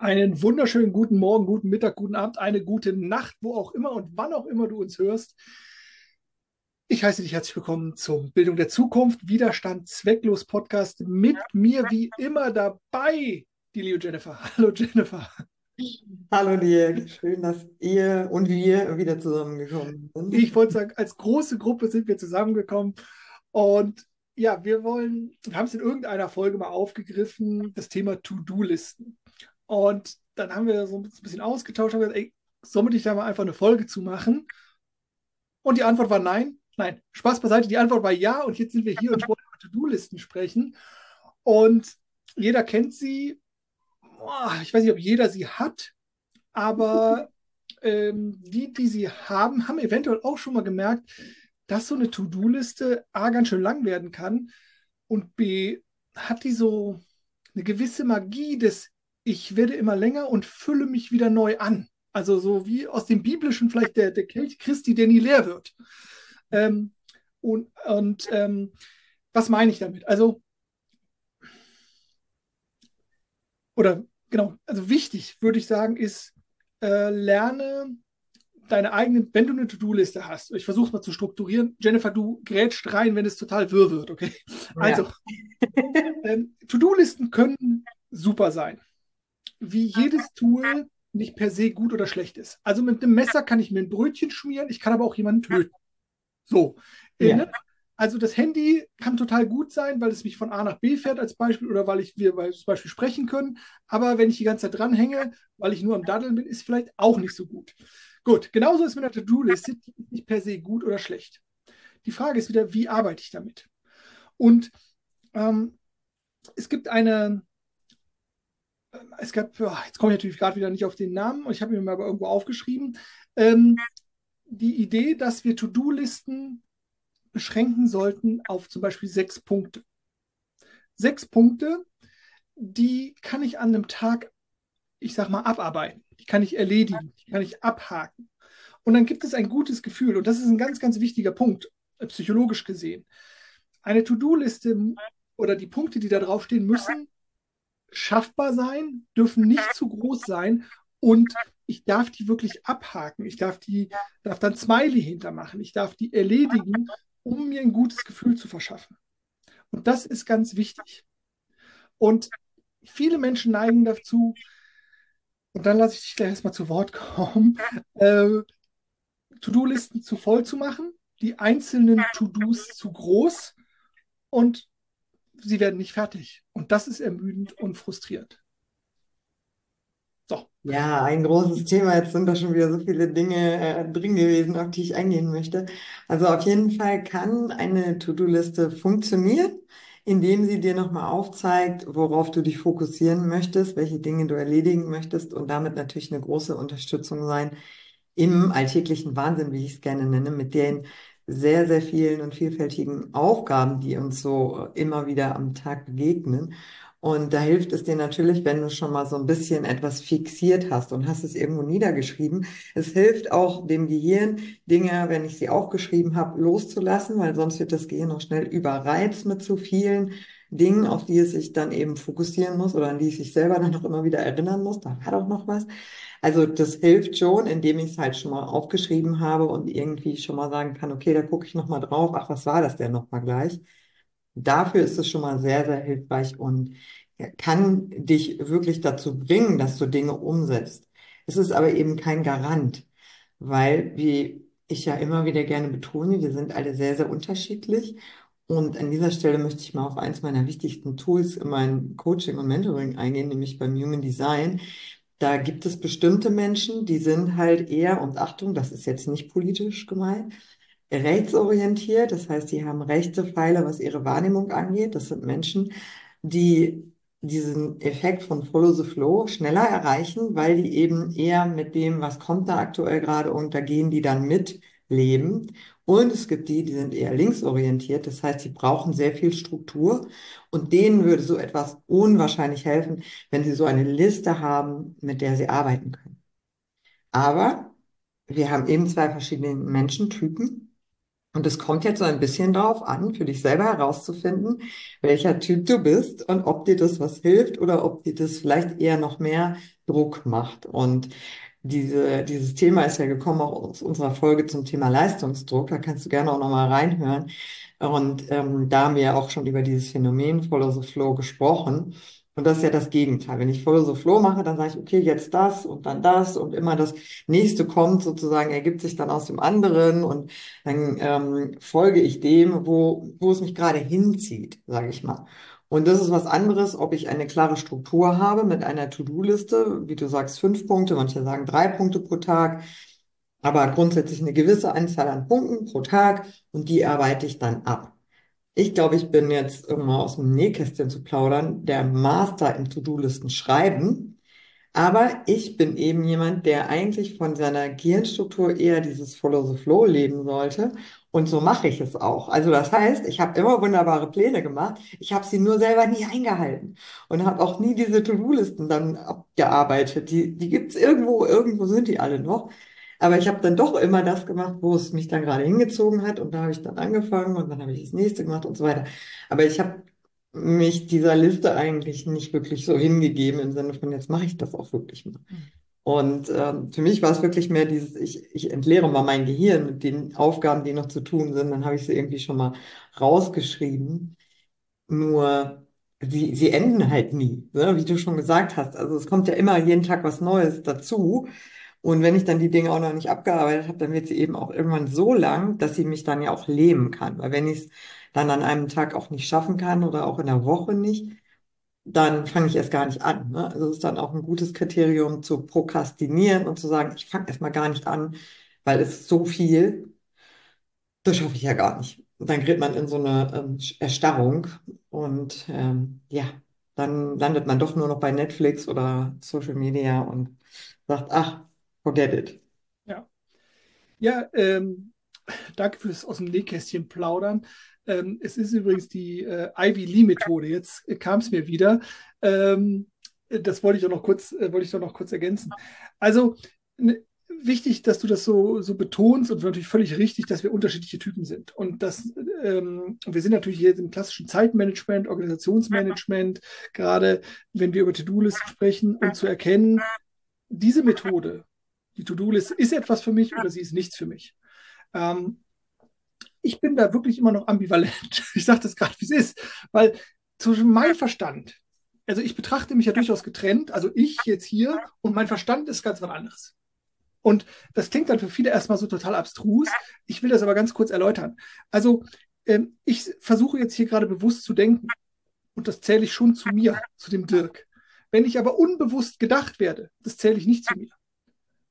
Einen wunderschönen guten Morgen, guten Mittag, guten Abend, eine gute Nacht, wo auch immer und wann auch immer du uns hörst. Ich heiße dich herzlich willkommen zum Bildung der Zukunft, Widerstand zwecklos Podcast. Mit mir wie immer dabei, die liebe Jennifer. Hallo Jennifer. Hallo dir, schön, dass ihr und wir wieder zusammengekommen sind. Ich wollte sagen, als große Gruppe sind wir zusammengekommen und ja, wir wollen, wir haben es in irgendeiner Folge mal aufgegriffen, das Thema To-Do-Listen. Und dann haben wir so ein bisschen ausgetauscht, haben gesagt, ey, sollen wir dich da mal einfach eine Folge zu machen? Und die Antwort war nein. Nein, Spaß beiseite. Die Antwort war ja. Und jetzt sind wir hier und wollen über To-Do-Listen sprechen. Und jeder kennt sie. Ich weiß nicht, ob jeder sie hat, aber ähm, die, die sie haben, haben eventuell auch schon mal gemerkt, dass so eine To-Do-Liste A ganz schön lang werden kann und B hat die so eine gewisse Magie des ich werde immer länger und fülle mich wieder neu an. Also so wie aus dem Biblischen vielleicht der, der Kelch Christi, der nie leer wird. Ähm, und und ähm, was meine ich damit? Also, oder genau, also wichtig würde ich sagen, ist, äh, lerne deine eigenen, wenn du eine To-Do-Liste hast, ich versuche es mal zu strukturieren. Jennifer, du grätscht rein, wenn es total wirr wird, okay? Also, ähm, To-Do-Listen können super sein wie jedes Tool nicht per se gut oder schlecht ist. Also mit einem Messer kann ich mir ein Brötchen schmieren, ich kann aber auch jemanden töten. So. Ja. Ne? Also das Handy kann total gut sein, weil es mich von A nach B fährt als Beispiel oder weil ich wir zum Beispiel sprechen können. Aber wenn ich die ganze Zeit dranhänge, weil ich nur am Daddeln bin, ist vielleicht auch nicht so gut. Gut, genauso ist mit der To-Do-Liste, die ist nicht per se gut oder schlecht. Die Frage ist wieder, wie arbeite ich damit? Und ähm, es gibt eine, es gab, jetzt komme ich natürlich gerade wieder nicht auf den Namen, ich habe ihn mir aber irgendwo aufgeschrieben, ähm, die Idee, dass wir To-Do-Listen beschränken sollten auf zum Beispiel sechs Punkte. Sechs Punkte, die kann ich an einem Tag, ich sag mal, abarbeiten. Die kann ich erledigen, die kann ich abhaken. Und dann gibt es ein gutes Gefühl. Und das ist ein ganz, ganz wichtiger Punkt, äh, psychologisch gesehen. Eine To-Do-Liste oder die Punkte, die da draufstehen, müssen schaffbar sein, dürfen nicht zu groß sein und ich darf die wirklich abhaken. Ich darf die, darf dann Smiley hintermachen. Ich darf die erledigen, um mir ein gutes Gefühl zu verschaffen. Und das ist ganz wichtig. Und viele Menschen neigen dazu, und dann lasse ich dich gleich erstmal zu Wort kommen, äh, To-Do-Listen zu voll zu machen, die einzelnen To-Dos zu groß und sie werden nicht fertig. Und das ist ermüdend und frustrierend. So. Ja, ein großes Thema. Jetzt sind da schon wieder so viele Dinge äh, drin gewesen, auf die ich eingehen möchte. Also auf jeden Fall kann eine To-Do-Liste funktionieren, indem sie dir nochmal aufzeigt, worauf du dich fokussieren möchtest, welche Dinge du erledigen möchtest und damit natürlich eine große Unterstützung sein im alltäglichen Wahnsinn, wie ich es gerne nenne, mit den sehr, sehr vielen und vielfältigen Aufgaben, die uns so immer wieder am Tag begegnen. Und da hilft es dir natürlich, wenn du schon mal so ein bisschen etwas fixiert hast und hast es irgendwo niedergeschrieben. Es hilft auch dem Gehirn, Dinge, wenn ich sie aufgeschrieben habe, loszulassen, weil sonst wird das Gehirn auch schnell überreizt mit zu vielen Dingen, auf die es sich dann eben fokussieren muss oder an die es sich selber dann auch immer wieder erinnern muss. Da hat auch noch was. Also das hilft schon, indem ich es halt schon mal aufgeschrieben habe und irgendwie schon mal sagen kann, okay, da gucke ich noch mal drauf. Ach, was war das denn noch mal gleich? Dafür ist es schon mal sehr, sehr hilfreich und kann dich wirklich dazu bringen, dass du Dinge umsetzt. Es ist aber eben kein Garant, weil, wie ich ja immer wieder gerne betone, wir sind alle sehr, sehr unterschiedlich. Und an dieser Stelle möchte ich mal auf eins meiner wichtigsten Tools in meinem Coaching und Mentoring eingehen, nämlich beim Human Design. Da gibt es bestimmte Menschen, die sind halt eher, und Achtung, das ist jetzt nicht politisch gemeint, rechtsorientiert. Das heißt, die haben rechte Pfeile, was ihre Wahrnehmung angeht. Das sind Menschen, die diesen Effekt von Follow the Flow schneller erreichen, weil die eben eher mit dem, was kommt da aktuell gerade und da gehen die dann mitleben. Und es gibt die, die sind eher linksorientiert, das heißt, die brauchen sehr viel Struktur und denen würde so etwas unwahrscheinlich helfen, wenn sie so eine Liste haben, mit der sie arbeiten können. Aber wir haben eben zwei verschiedene Menschentypen Und es kommt jetzt so ein bisschen darauf an, für dich selber herauszufinden, welcher Typ du bist und ob dir das was hilft oder ob dir das vielleicht eher noch mehr Druck macht. Und diese, dieses Thema ist ja gekommen auch aus unserer Folge zum Thema Leistungsdruck. Da kannst du gerne auch nochmal reinhören. Und ähm, da haben wir ja auch schon über dieses Phänomen Follow the Flow gesprochen. Und das ist ja das Gegenteil. Wenn ich Follow the Flow mache, dann sage ich, okay, jetzt das und dann das und immer das nächste kommt sozusagen, ergibt sich dann aus dem anderen und dann ähm, folge ich dem, wo, wo es mich gerade hinzieht, sage ich mal. Und das ist was anderes, ob ich eine klare Struktur habe mit einer To-Do-Liste, wie du sagst, fünf Punkte, manche sagen drei Punkte pro Tag, aber grundsätzlich eine gewisse Anzahl an Punkten pro Tag und die arbeite ich dann ab. Ich glaube, ich bin jetzt irgendwann aus dem Nähkästchen zu plaudern, der Master im To-Do-Listen schreiben. Aber ich bin eben jemand, der eigentlich von seiner Gehirnstruktur eher dieses Follow the Flow leben sollte. Und so mache ich es auch. Also das heißt, ich habe immer wunderbare Pläne gemacht. Ich habe sie nur selber nie eingehalten und habe auch nie diese To-Do-Listen dann abgearbeitet. Die, die gibt es irgendwo, irgendwo sind die alle noch. Aber ich habe dann doch immer das gemacht, wo es mich dann gerade hingezogen hat. Und da habe ich dann angefangen und dann habe ich das nächste gemacht und so weiter. Aber ich habe mich dieser Liste eigentlich nicht wirklich so hingegeben im Sinne von, jetzt mache ich das auch wirklich mal. Mhm. Und ähm, für mich war es wirklich mehr dieses, ich, ich entleere mal mein Gehirn mit den Aufgaben, die noch zu tun sind. Dann habe ich sie irgendwie schon mal rausgeschrieben. Nur sie, sie enden halt nie, ne? wie du schon gesagt hast. Also es kommt ja immer jeden Tag was Neues dazu. Und wenn ich dann die Dinge auch noch nicht abgearbeitet habe, dann wird sie eben auch irgendwann so lang, dass sie mich dann ja auch lähmen kann. Weil wenn ich es dann an einem Tag auch nicht schaffen kann oder auch in der Woche nicht, dann fange ich erst gar nicht an. Ne? Also es ist dann auch ein gutes Kriterium zu prokrastinieren und zu sagen, ich fange erst mal gar nicht an, weil es so viel, das schaffe ich ja gar nicht. Und dann gerät man in so eine ähm, Erstarrung und ähm, ja, dann landet man doch nur noch bei Netflix oder Social Media und sagt, ach, Forget it. Ja. Ja, ähm, danke fürs aus dem Nähkästchen plaudern. Ähm, es ist übrigens die äh, Ivy Lee Methode. Jetzt kam es mir wieder. Ähm, das wollte ich doch noch kurz, äh, wollte ich doch noch kurz ergänzen. Also ne, wichtig, dass du das so, so betonst und natürlich völlig richtig, dass wir unterschiedliche Typen sind. Und das, ähm, wir sind natürlich hier im klassischen Zeitmanagement, Organisationsmanagement, gerade wenn wir über To-Do-Listen sprechen, um zu erkennen, diese Methode die To-Do-Liste ist etwas für mich oder sie ist nichts für mich. Ähm, ich bin da wirklich immer noch ambivalent. Ich sage das gerade, wie es ist, weil zwischen meinem Verstand, also ich betrachte mich ja durchaus getrennt, also ich jetzt hier und mein Verstand ist ganz was anderes. Und das klingt dann für viele erstmal so total abstrus. Ich will das aber ganz kurz erläutern. Also ähm, ich versuche jetzt hier gerade bewusst zu denken. Und das zähle ich schon zu mir, zu dem Dirk. Wenn ich aber unbewusst gedacht werde, das zähle ich nicht zu mir.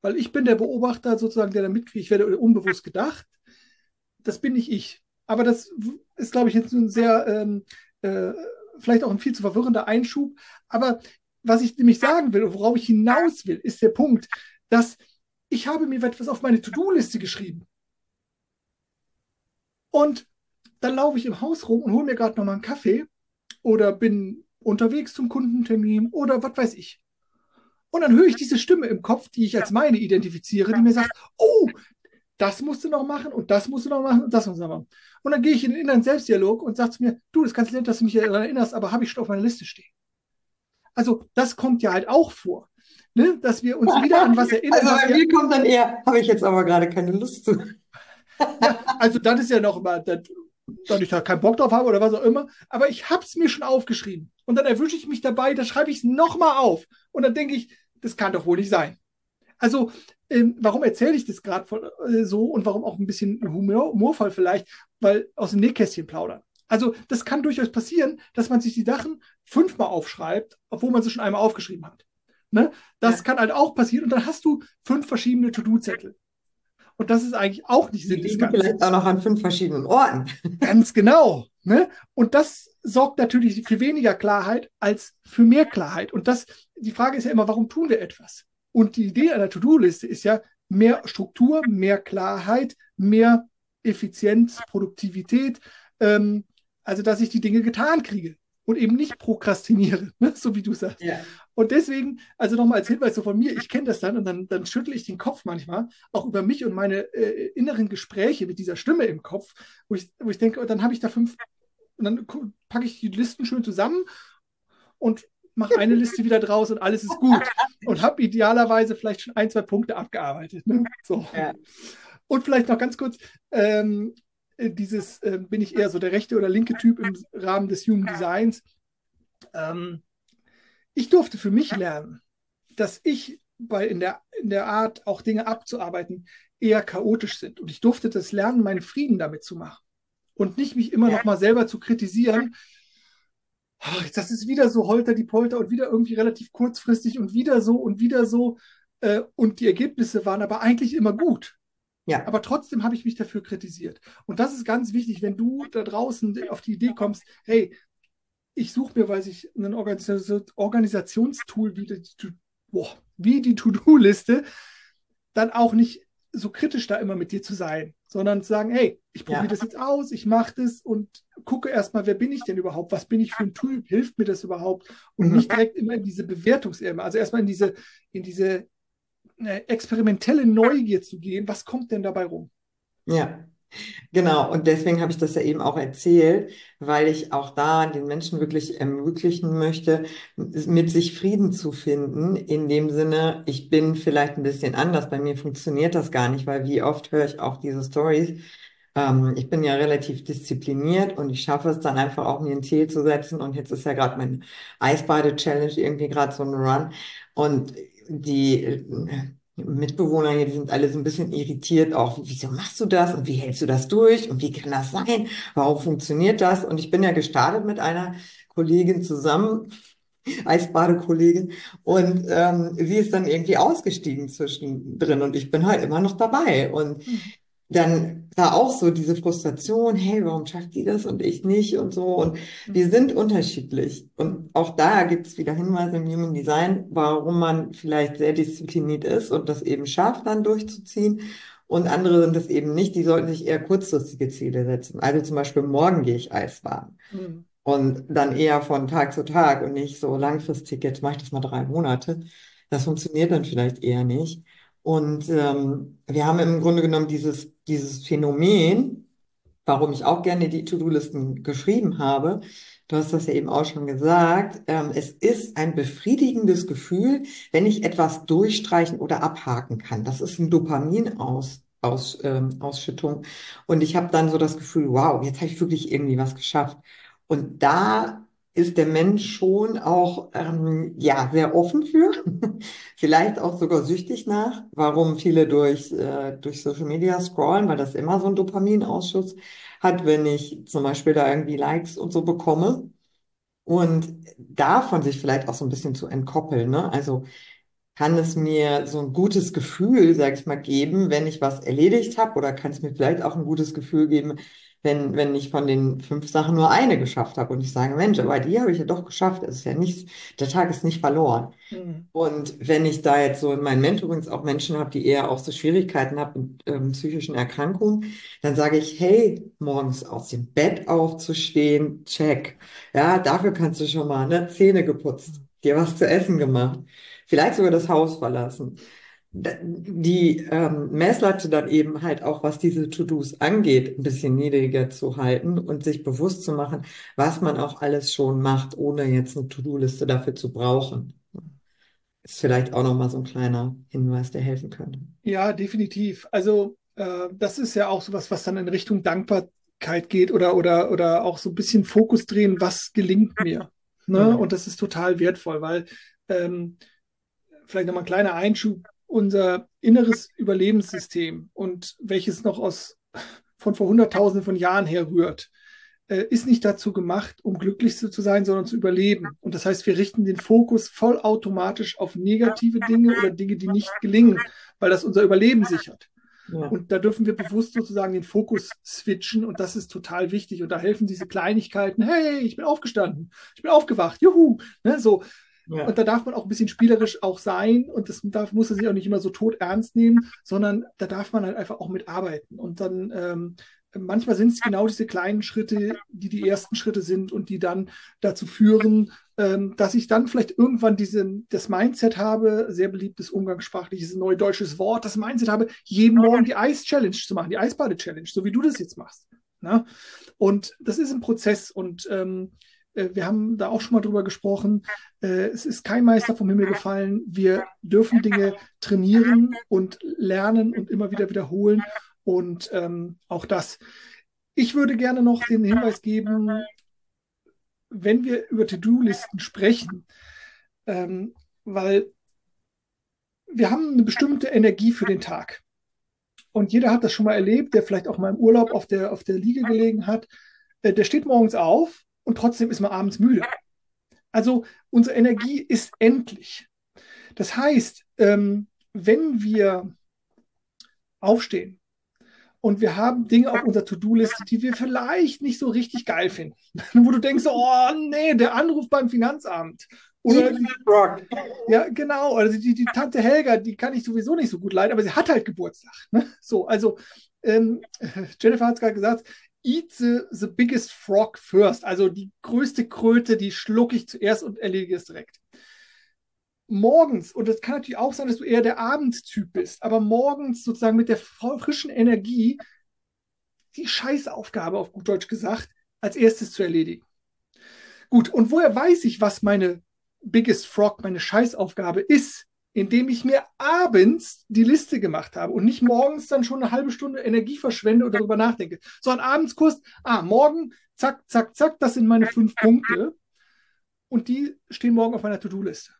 Weil ich bin der Beobachter sozusagen, der da mitkriegt, ich werde unbewusst gedacht. Das bin nicht ich. Aber das ist, glaube ich, jetzt ein sehr, ähm, äh, vielleicht auch ein viel zu verwirrender Einschub. Aber was ich nämlich sagen will und worauf ich hinaus will, ist der Punkt, dass ich habe mir etwas auf meine To-Do-Liste geschrieben. Und dann laufe ich im Haus rum und hole mir gerade nochmal einen Kaffee oder bin unterwegs zum Kundentermin oder was weiß ich. Und dann höre ich diese Stimme im Kopf, die ich als meine identifiziere, die mir sagt, oh, das musst du noch machen und das musst du noch machen und das musst du noch machen. Und dann gehe ich in den inneren Selbstdialog und sage zu mir, du, das kannst du nicht, dass du mich daran erinnerst, aber habe ich schon auf meiner Liste stehen. Also das kommt ja halt auch vor, ne? dass wir uns wieder an was erinnern. Also bei mir kommt dann eher, habe ich jetzt aber gerade keine Lust zu. ja, also das ist ja noch immer, das, dass ich da keinen Bock drauf habe oder was auch immer, aber ich habe es mir schon aufgeschrieben. Und dann erwische ich mich dabei, da schreibe ich es nochmal auf. Und dann denke ich, das kann doch wohl nicht sein. Also, ähm, warum erzähle ich das gerade äh, so und warum auch ein bisschen Humor, humorvoll vielleicht? Weil aus dem Nähkästchen plaudern. Also, das kann durchaus passieren, dass man sich die Sachen fünfmal aufschreibt, obwohl man sie schon einmal aufgeschrieben hat. Ne? Das ja. kann halt auch passieren und dann hast du fünf verschiedene To-Do-Zettel. Und das ist eigentlich auch nicht Sinn des Ganzen. Vielleicht auch noch an fünf verschiedenen Orten. Ganz genau. Ne? Und das sorgt natürlich für weniger Klarheit als für mehr Klarheit. Und das, die Frage ist ja immer, warum tun wir etwas? Und die Idee einer To-Do-Liste ist ja mehr Struktur, mehr Klarheit, mehr Effizienz, Produktivität. Ähm, also, dass ich die Dinge getan kriege und eben nicht prokrastiniere, ne? so wie du sagst. Ja. Und deswegen, also nochmal als Hinweis so von mir, ich kenne das dann und dann, dann schüttle ich den Kopf manchmal, auch über mich und meine äh, inneren Gespräche mit dieser Stimme im Kopf, wo ich, wo ich denke, dann habe ich da fünf, und dann packe ich die Listen schön zusammen und mache eine Liste wieder draus und alles ist gut. Und habe idealerweise vielleicht schon ein, zwei Punkte abgearbeitet. Ne? So. Ja. Und vielleicht noch ganz kurz, ähm, dieses, äh, bin ich eher so der rechte oder linke Typ im Rahmen des Human Designs. Ähm, ich durfte für mich lernen, dass ich bei in der, in der Art, auch Dinge abzuarbeiten, eher chaotisch sind. Und ich durfte das lernen, meinen Frieden damit zu machen. Und nicht mich immer noch mal selber zu kritisieren. Oh, das ist wieder so holter die Polter und wieder irgendwie relativ kurzfristig und wieder so und wieder so. Äh, und die Ergebnisse waren aber eigentlich immer gut. Ja. Aber trotzdem habe ich mich dafür kritisiert. Und das ist ganz wichtig, wenn du da draußen auf die Idee kommst, hey, ich suche mir, weiß ich, ein Organisationstool wie die, boah, wie die To-Do-Liste, dann auch nicht so kritisch da immer mit dir zu sein, sondern zu sagen, hey, ich probiere ja. das jetzt aus, ich mache das und gucke erstmal, wer bin ich denn überhaupt, was bin ich für ein Typ, hilft mir das überhaupt und mhm. nicht direkt immer in diese Bewertungsebene, also erstmal in diese, in diese äh, experimentelle Neugier zu gehen, was kommt denn dabei rum? Ja, Genau, und deswegen habe ich das ja eben auch erzählt, weil ich auch da den Menschen wirklich ermöglichen möchte, mit sich Frieden zu finden. In dem Sinne, ich bin vielleicht ein bisschen anders, bei mir funktioniert das gar nicht, weil wie oft höre ich auch diese Stories. Ähm, ich bin ja relativ diszipliniert und ich schaffe es dann einfach auch, mir ein Ziel zu setzen. Und jetzt ist ja gerade mein Eisbade-Challenge irgendwie gerade so ein Run. Und die Mitbewohner hier, die sind alle so ein bisschen irritiert, auch, wieso machst du das und wie hältst du das durch und wie kann das sein? Warum funktioniert das? Und ich bin ja gestartet mit einer Kollegin zusammen, Eisbadekollegin, und ähm, sie ist dann irgendwie ausgestiegen zwischendrin und ich bin halt immer noch dabei. Und hm dann war auch so diese Frustration, hey, warum schafft die das und ich nicht und so. Und mhm. wir sind unterschiedlich. Und auch da gibt es wieder Hinweise im Human Design, warum man vielleicht sehr diszipliniert ist und das eben schafft, dann durchzuziehen. Und andere sind es eben nicht, die sollten sich eher kurzfristige Ziele setzen. Also zum Beispiel morgen gehe ich Eisbahn. Mhm. Und dann eher von Tag zu Tag und nicht so langfristig, jetzt mache ich das mal drei Monate. Das funktioniert dann vielleicht eher nicht. Und ähm, wir haben im Grunde genommen dieses, dieses Phänomen, warum ich auch gerne die To-Do-Listen geschrieben habe. Du hast das ja eben auch schon gesagt. Ähm, es ist ein befriedigendes Gefühl, wenn ich etwas durchstreichen oder abhaken kann. Das ist ein Dopaminaus. Aus, ähm, Ausschüttung. Und ich habe dann so das Gefühl, wow, jetzt habe ich wirklich irgendwie was geschafft. Und da ist der Mensch schon auch ähm, ja sehr offen für, vielleicht auch sogar süchtig nach. Warum viele durch äh, durch Social Media scrollen, weil das immer so ein Dopaminausschuss hat, wenn ich zum Beispiel da irgendwie Likes und so bekomme und davon sich vielleicht auch so ein bisschen zu entkoppeln. Ne? Also kann es mir so ein gutes Gefühl, sag ich mal, geben, wenn ich was erledigt habe, oder kann es mir vielleicht auch ein gutes Gefühl geben, wenn, wenn ich von den fünf Sachen nur eine geschafft habe und ich sage, Mensch, aber die habe ich ja doch geschafft. Es ist ja nichts, der Tag ist nicht verloren. Mhm. Und wenn ich da jetzt so in meinen Mentorings auch Menschen habe, die eher auch so Schwierigkeiten haben mit ähm, psychischen Erkrankungen, dann sage ich, hey, morgens aus dem Bett aufzustehen, check. Ja, dafür kannst du schon mal ne, Zähne geputzt, dir was zu essen gemacht, vielleicht sogar das Haus verlassen die ähm, Messlatte dann eben halt auch, was diese To-Dos angeht, ein bisschen niedriger zu halten und sich bewusst zu machen, was man auch alles schon macht, ohne jetzt eine To-Do-Liste dafür zu brauchen. Ist vielleicht auch nochmal so ein kleiner Hinweis, der helfen könnte. Ja, definitiv. Also äh, das ist ja auch sowas, was dann in Richtung Dankbarkeit geht oder, oder, oder auch so ein bisschen Fokus drehen, was gelingt mir. Ne? Genau. Und das ist total wertvoll, weil ähm, vielleicht nochmal ein kleiner Einschub unser inneres Überlebenssystem und welches noch aus von vor Hunderttausenden von Jahren her rührt, äh, ist nicht dazu gemacht, um glücklich zu sein, sondern zu überleben. Und das heißt, wir richten den Fokus vollautomatisch auf negative Dinge oder Dinge, die nicht gelingen, weil das unser Überleben sichert. Ja. Und da dürfen wir bewusst sozusagen den Fokus switchen und das ist total wichtig. Und da helfen diese Kleinigkeiten, hey, ich bin aufgestanden, ich bin aufgewacht, juhu, ne, so, ja. Und da darf man auch ein bisschen spielerisch auch sein und das darf, muss er sich auch nicht immer so tot ernst nehmen, sondern da darf man halt einfach auch mitarbeiten. Und dann ähm, manchmal sind es genau diese kleinen Schritte, die die ersten Schritte sind und die dann dazu führen, ähm, dass ich dann vielleicht irgendwann diese, das Mindset habe, sehr beliebtes umgangssprachliches neudeutsches Wort, das Mindset habe, jeden Morgen die Eis-Challenge zu machen, die Eisbade-Challenge, so wie du das jetzt machst. Ne? Und das ist ein Prozess und ähm, äh, wir haben da auch schon mal drüber gesprochen. Äh, es ist kein Meister vom Himmel gefallen. Wir dürfen Dinge trainieren und lernen und immer wieder wiederholen. Und ähm, auch das. Ich würde gerne noch den Hinweis geben, wenn wir über To-Do-Listen sprechen, ähm, weil wir haben eine bestimmte Energie für den Tag. Und jeder hat das schon mal erlebt, der vielleicht auch mal im Urlaub auf der, auf der Liege gelegen hat. Äh, der steht morgens auf und trotzdem ist man abends müde. Also unsere Energie ist endlich. Das heißt, ähm, wenn wir aufstehen und wir haben Dinge auf unserer To-Do-Liste, die wir vielleicht nicht so richtig geil finden, wo du denkst, oh nee, der Anruf beim Finanzamt oder die, ja, genau. Also die, die Tante Helga, die kann ich sowieso nicht so gut leiden, aber sie hat halt Geburtstag. Ne? So, also ähm, Jennifer hat es gerade gesagt, eat the, the biggest frog first. Also die größte Kröte, die schlucke ich zuerst und erledige es direkt. Morgens, und das kann natürlich auch sein, dass du eher der Abendtyp bist, aber morgens sozusagen mit der frischen Energie die Scheißaufgabe, auf gut Deutsch gesagt, als erstes zu erledigen. Gut, und woher weiß ich, was meine Biggest Frog, meine Scheißaufgabe ist? Indem ich mir abends die Liste gemacht habe und nicht morgens dann schon eine halbe Stunde Energie verschwende und darüber nachdenke, sondern abends kurz, ah, morgen, zack, zack, zack, das sind meine fünf Punkte und die stehen morgen auf meiner To-Do-Liste.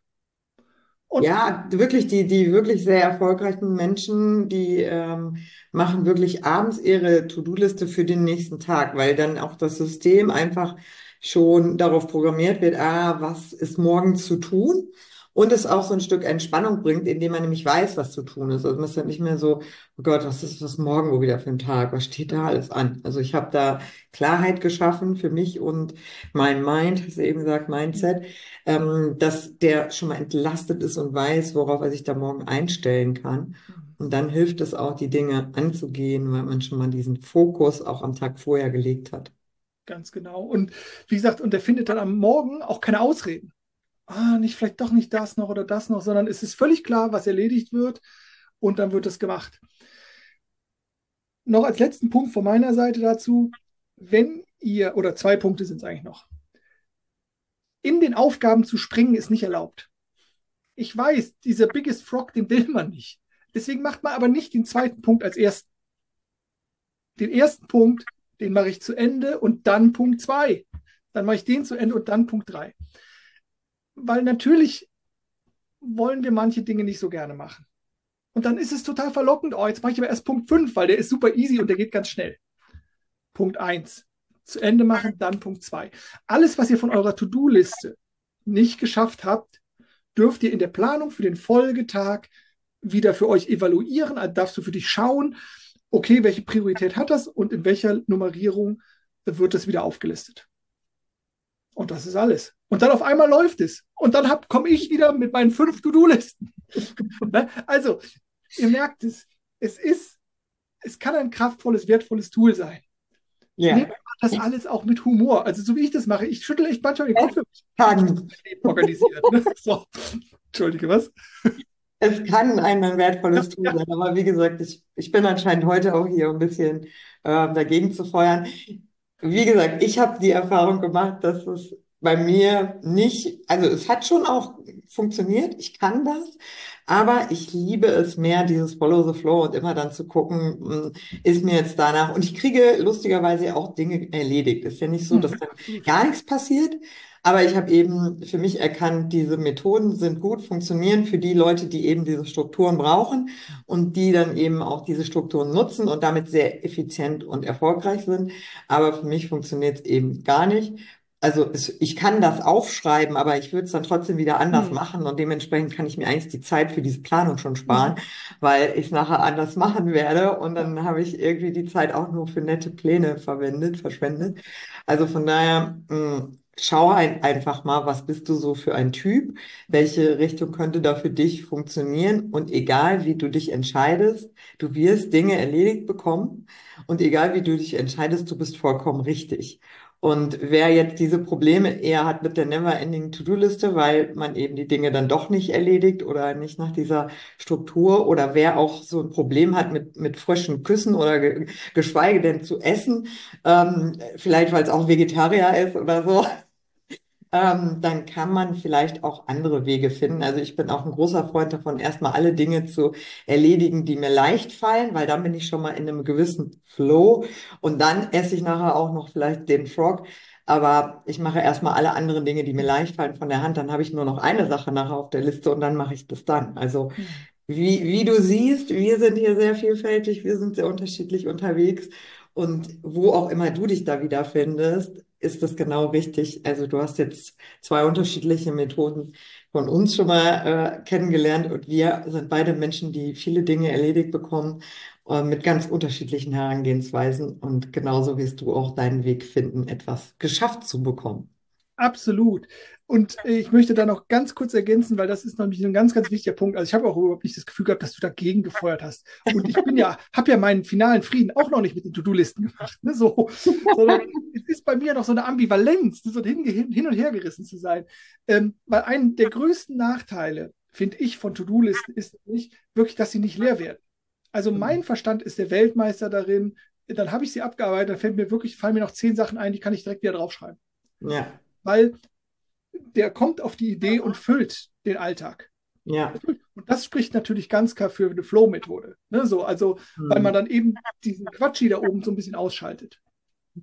ja, wirklich, die, die wirklich sehr erfolgreichen Menschen, die ähm, machen wirklich abends ihre To-Do-Liste für den nächsten Tag, weil dann auch das System einfach schon darauf programmiert wird, ah, was ist morgen zu tun? Und es auch so ein Stück Entspannung bringt, indem man nämlich weiß, was zu tun ist. Also man ist ja nicht mehr so, oh Gott, was ist das morgen wo wieder für ein Tag? Was steht da alles an? Also ich habe da Klarheit geschaffen für mich und mein Mind, hast du eben gesagt, Mindset, ähm, dass der schon mal entlastet ist und weiß, worauf er sich da morgen einstellen kann. Und dann hilft es auch, die Dinge anzugehen, weil man schon mal diesen Fokus auch am Tag vorher gelegt hat. Ganz genau. Und wie gesagt, und der findet dann am Morgen auch keine Ausreden ah, nicht vielleicht doch nicht das noch oder das noch, sondern es ist völlig klar, was erledigt wird und dann wird es gemacht. Noch als letzten Punkt von meiner Seite dazu, wenn ihr, oder zwei Punkte sind es eigentlich noch, in den Aufgaben zu springen ist nicht erlaubt. Ich weiß, dieser Biggest Frog, den will man nicht. Deswegen macht man aber nicht den zweiten Punkt als ersten. Den ersten Punkt, den mache ich zu Ende und dann Punkt zwei. Dann mache ich den zu Ende und dann Punkt drei weil natürlich wollen wir manche Dinge nicht so gerne machen. Und dann ist es total verlockend, oh, jetzt mache ich aber erst Punkt 5, weil der ist super easy und der geht ganz schnell. Punkt 1. Zu Ende machen, dann Punkt 2. Alles, was ihr von eurer To-Do-Liste nicht geschafft habt, dürft ihr in der Planung für den Folgetag wieder für euch evaluieren. Also darfst du für dich schauen, okay, welche Priorität hat das und in welcher Nummerierung wird das wieder aufgelistet. Und das ist alles. Und dann auf einmal läuft es. Und dann komme ich wieder mit meinen fünf To-Do-Listen. Ne? also, ihr merkt es, es ist, es kann ein kraftvolles, wertvolles Tool sein. Ja. Nehmt das alles auch mit Humor. Also, so wie ich das mache, ich schüttle echt manchmal den Kopf. Organisiert. Ne? So. Entschuldige, was? Es kann ein wertvolles Tool sein, aber wie gesagt, ich, ich bin anscheinend heute auch hier, um ein bisschen äh, dagegen zu feuern. Wie gesagt, ich habe die Erfahrung gemacht, dass es bei mir nicht, also es hat schon auch funktioniert, ich kann das, aber ich liebe es mehr, dieses Follow the Flow und immer dann zu gucken, hm, ist mir jetzt danach, und ich kriege lustigerweise auch Dinge erledigt. Ist ja nicht so, dass dann gar nichts passiert, aber ich habe eben für mich erkannt, diese Methoden sind gut, funktionieren für die Leute, die eben diese Strukturen brauchen und die dann eben auch diese Strukturen nutzen und damit sehr effizient und erfolgreich sind. Aber für mich funktioniert es eben gar nicht. Also es, ich kann das aufschreiben, aber ich würde es dann trotzdem wieder anders hm. machen und dementsprechend kann ich mir eigentlich die Zeit für diese Planung schon sparen, hm. weil ich es nachher anders machen werde und dann habe ich irgendwie die Zeit auch nur für nette Pläne verwendet, verschwendet. Also von daher, mh, hm, schau ein, einfach mal, was bist du so für ein Typ? Welche Richtung könnte da für dich funktionieren? Und egal, wie du dich entscheidest, du wirst Dinge erledigt bekommen. Und egal, wie du dich entscheidest, du bist vollkommen richtig. Und wer jetzt diese Probleme eher hat mit der Never-Ending To-Do-Liste, weil man eben die Dinge dann doch nicht erledigt oder nicht nach dieser Struktur oder wer auch so ein Problem hat mit, mit frischen Küssen oder ge geschweige denn zu essen, ähm, vielleicht weil es auch Vegetarier ist oder so, ähm, dann kann man vielleicht auch andere Wege finden. Also ich bin auch ein großer Freund davon, erstmal alle Dinge zu erledigen, die mir leicht fallen, weil dann bin ich schon mal in einem gewissen Flow und dann esse ich nachher auch noch vielleicht den Frog. Aber ich mache erstmal alle anderen Dinge, die mir leicht fallen von der Hand. Dann habe ich nur noch eine Sache nachher auf der Liste und dann mache ich das dann. Also hm. wie, wie du siehst, wir sind hier sehr vielfältig, wir sind sehr unterschiedlich unterwegs. Und wo auch immer du dich da wiederfindest, ist das genau richtig. Also du hast jetzt zwei unterschiedliche Methoden von uns schon mal äh, kennengelernt und wir sind beide Menschen, die viele Dinge erledigt bekommen äh, mit ganz unterschiedlichen Herangehensweisen und genauso wirst du auch deinen Weg finden, etwas geschafft zu bekommen. Absolut. Und ich möchte da noch ganz kurz ergänzen, weil das ist nämlich ein ganz, ganz wichtiger Punkt. Also ich habe auch überhaupt nicht das Gefühl gehabt, dass du dagegen gefeuert hast. Und ich bin ja, habe ja meinen finalen Frieden auch noch nicht mit den To-Do-Listen gemacht. Ne? So, sondern ist bei mir noch so eine Ambivalenz, so hin, hin und her gerissen zu sein. Ähm, weil ein der größten Nachteile, finde ich, von To-Do-Listen ist nicht wirklich, dass sie nicht leer werden. Also mhm. mein Verstand ist der Weltmeister darin. Dann habe ich sie abgearbeitet, dann fällt mir wirklich, fallen mir noch zehn Sachen ein, die kann ich direkt wieder draufschreiben. Ja. Weil der kommt auf die Idee und füllt den Alltag. Ja. Und das spricht natürlich ganz klar für eine Flow-Methode. Ne? So, also, mhm. weil man dann eben diesen Quatschi da oben so ein bisschen ausschaltet.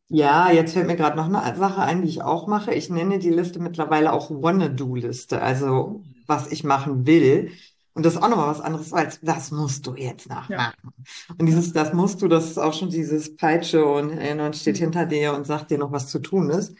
Ja, jetzt fällt mir gerade noch eine Sache ein, die ich auch mache. Ich nenne die Liste mittlerweile auch Wanna-Do-Liste, also was ich machen will. Und das ist auch nochmal was anderes als, das musst du jetzt nachmachen. Ja. Und dieses, das musst du, das ist auch schon dieses Peitsche und jemand steht mhm. hinter dir und sagt dir noch, was zu tun ist.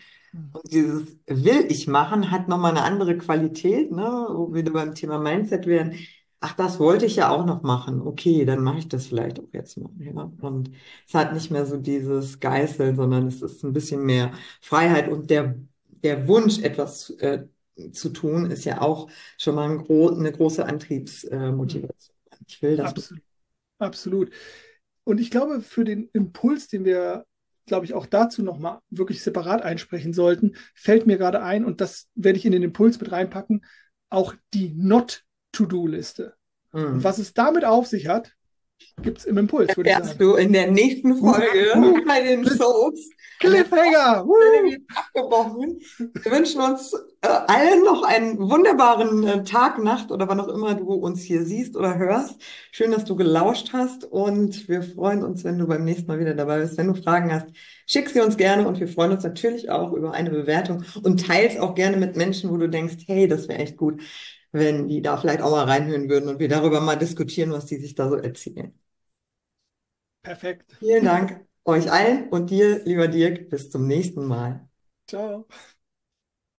Und dieses will ich machen hat nochmal eine andere Qualität, ne? wo wir beim Thema Mindset wären. Ach, das wollte ich ja auch noch machen. Okay, dann mache ich das vielleicht auch jetzt mal. Ja? Und es hat nicht mehr so dieses Geißeln, sondern es ist ein bisschen mehr Freiheit und der, der Wunsch, etwas äh, zu tun, ist ja auch schon mal ein gro eine große Antriebsmotivation. Äh, ich will das. Absolut. Absolut. Und ich glaube, für den Impuls, den wir glaube ich, auch dazu nochmal wirklich separat einsprechen sollten, fällt mir gerade ein, und das werde ich in den Impuls mit reinpacken, auch die Not-To-Do-Liste. Mhm. Und was es damit auf sich hat, gibt es im Impuls, würde ich sagen. du in der nächsten Folge bei den Soaps. Cliffhanger! Abgebrochen. Wir wünschen uns äh, allen noch einen wunderbaren äh, Tag, Nacht oder wann auch immer du uns hier siehst oder hörst. Schön, dass du gelauscht hast und wir freuen uns, wenn du beim nächsten Mal wieder dabei bist. Wenn du Fragen hast, schick sie uns gerne und wir freuen uns natürlich auch über eine Bewertung und teils auch gerne mit Menschen, wo du denkst, hey, das wäre echt gut wenn die da vielleicht auch mal reinhören würden und wir darüber mal diskutieren, was die sich da so erzählen. Perfekt. Vielen Dank euch allen und dir, lieber Dirk, bis zum nächsten Mal. Ciao.